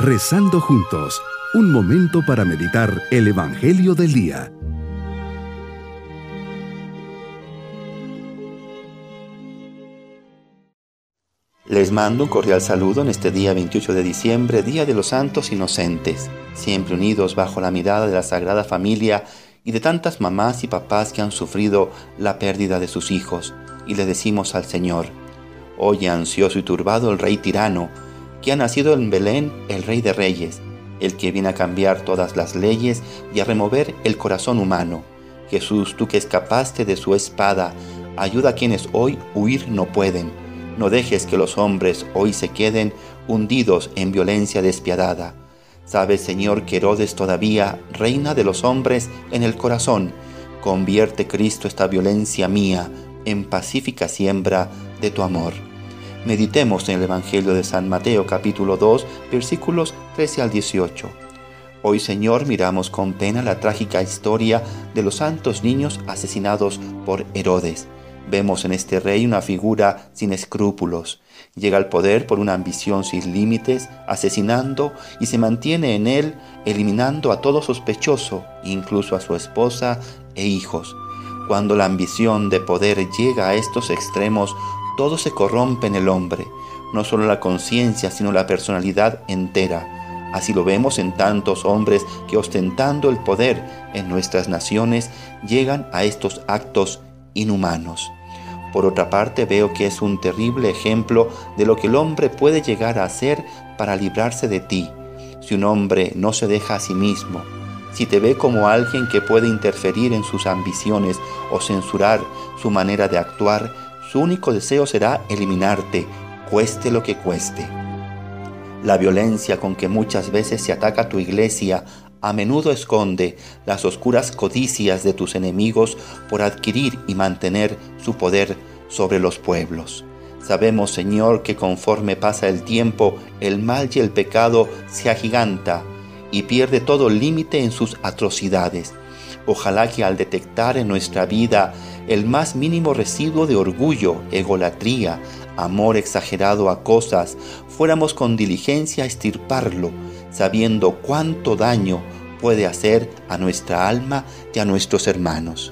Rezando juntos, un momento para meditar el Evangelio del Día. Les mando un cordial saludo en este día 28 de diciembre, Día de los Santos Inocentes, siempre unidos bajo la mirada de la Sagrada Familia y de tantas mamás y papás que han sufrido la pérdida de sus hijos. Y le decimos al Señor, Oye ansioso y turbado el rey tirano, que ha nacido en Belén el rey de reyes, el que viene a cambiar todas las leyes y a remover el corazón humano. Jesús, tú que escapaste de su espada, ayuda a quienes hoy huir no pueden. No dejes que los hombres hoy se queden hundidos en violencia despiadada. Sabes, Señor, que Herodes todavía reina de los hombres en el corazón. Convierte, Cristo, esta violencia mía en pacífica siembra de tu amor. Meditemos en el Evangelio de San Mateo capítulo 2 versículos 13 al 18. Hoy Señor miramos con pena la trágica historia de los santos niños asesinados por Herodes. Vemos en este rey una figura sin escrúpulos. Llega al poder por una ambición sin límites, asesinando y se mantiene en él, eliminando a todo sospechoso, incluso a su esposa e hijos. Cuando la ambición de poder llega a estos extremos, todo se corrompe en el hombre, no solo la conciencia, sino la personalidad entera. Así lo vemos en tantos hombres que ostentando el poder en nuestras naciones llegan a estos actos inhumanos. Por otra parte, veo que es un terrible ejemplo de lo que el hombre puede llegar a hacer para librarse de ti, si un hombre no se deja a sí mismo, si te ve como alguien que puede interferir en sus ambiciones o censurar su manera de actuar, su único deseo será eliminarte, cueste lo que cueste. La violencia con que muchas veces se ataca tu iglesia a menudo esconde las oscuras codicias de tus enemigos por adquirir y mantener su poder sobre los pueblos. Sabemos, Señor, que conforme pasa el tiempo, el mal y el pecado se agiganta y pierde todo límite en sus atrocidades. Ojalá que al detectar en nuestra vida el más mínimo residuo de orgullo, egolatría, amor exagerado a cosas, fuéramos con diligencia a estirparlo, sabiendo cuánto daño puede hacer a nuestra alma y a nuestros hermanos.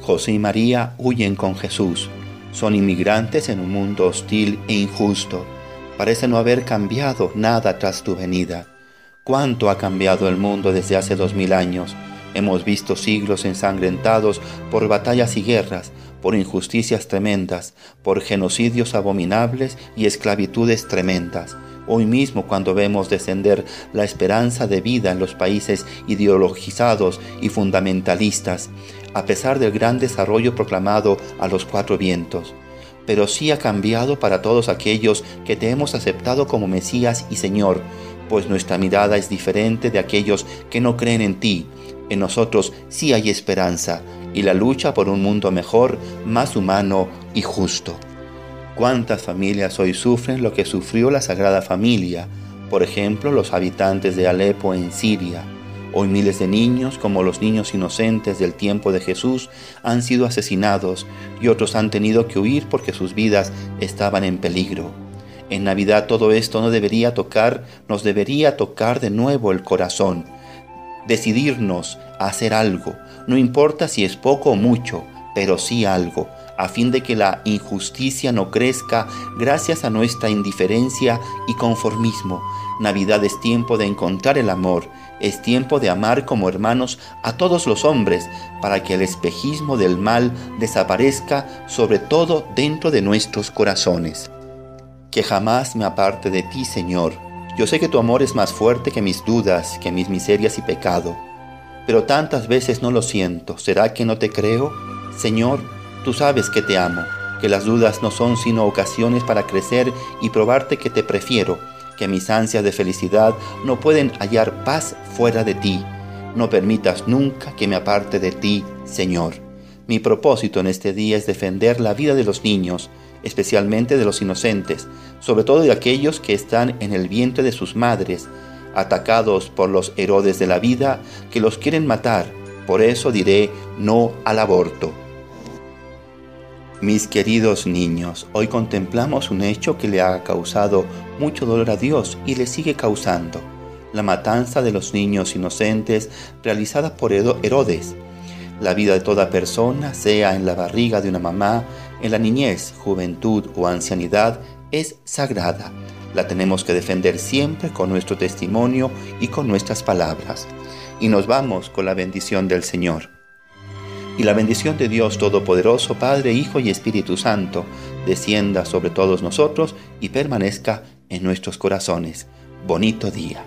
José y María huyen con Jesús. Son inmigrantes en un mundo hostil e injusto. Parece no haber cambiado nada tras tu venida. ¿Cuánto ha cambiado el mundo desde hace dos mil años? Hemos visto siglos ensangrentados por batallas y guerras, por injusticias tremendas, por genocidios abominables y esclavitudes tremendas. Hoy mismo cuando vemos descender la esperanza de vida en los países ideologizados y fundamentalistas, a pesar del gran desarrollo proclamado a los cuatro vientos, pero sí ha cambiado para todos aquellos que te hemos aceptado como Mesías y Señor, pues nuestra mirada es diferente de aquellos que no creen en ti, en nosotros sí hay esperanza y la lucha por un mundo mejor, más humano y justo. ¿Cuántas familias hoy sufren lo que sufrió la Sagrada Familia? Por ejemplo, los habitantes de Alepo en Siria. Hoy miles de niños, como los niños inocentes del tiempo de Jesús, han sido asesinados y otros han tenido que huir porque sus vidas estaban en peligro. En Navidad todo esto no debería tocar, nos debería tocar de nuevo el corazón decidirnos a hacer algo, no importa si es poco o mucho, pero sí algo, a fin de que la injusticia no crezca gracias a nuestra indiferencia y conformismo. Navidad es tiempo de encontrar el amor, es tiempo de amar como hermanos a todos los hombres, para que el espejismo del mal desaparezca sobre todo dentro de nuestros corazones. Que jamás me aparte de ti, Señor, yo sé que tu amor es más fuerte que mis dudas, que mis miserias y pecado, pero tantas veces no lo siento. ¿Será que no te creo? Señor, tú sabes que te amo, que las dudas no son sino ocasiones para crecer y probarte que te prefiero, que mis ansias de felicidad no pueden hallar paz fuera de ti. No permitas nunca que me aparte de ti, Señor. Mi propósito en este día es defender la vida de los niños, especialmente de los inocentes, sobre todo de aquellos que están en el vientre de sus madres, atacados por los Herodes de la vida que los quieren matar. Por eso diré no al aborto. Mis queridos niños, hoy contemplamos un hecho que le ha causado mucho dolor a Dios y le sigue causando, la matanza de los niños inocentes realizada por Herodes. La vida de toda persona, sea en la barriga de una mamá, en la niñez, juventud o ancianidad, es sagrada. La tenemos que defender siempre con nuestro testimonio y con nuestras palabras. Y nos vamos con la bendición del Señor. Y la bendición de Dios Todopoderoso, Padre, Hijo y Espíritu Santo, descienda sobre todos nosotros y permanezca en nuestros corazones. Bonito día.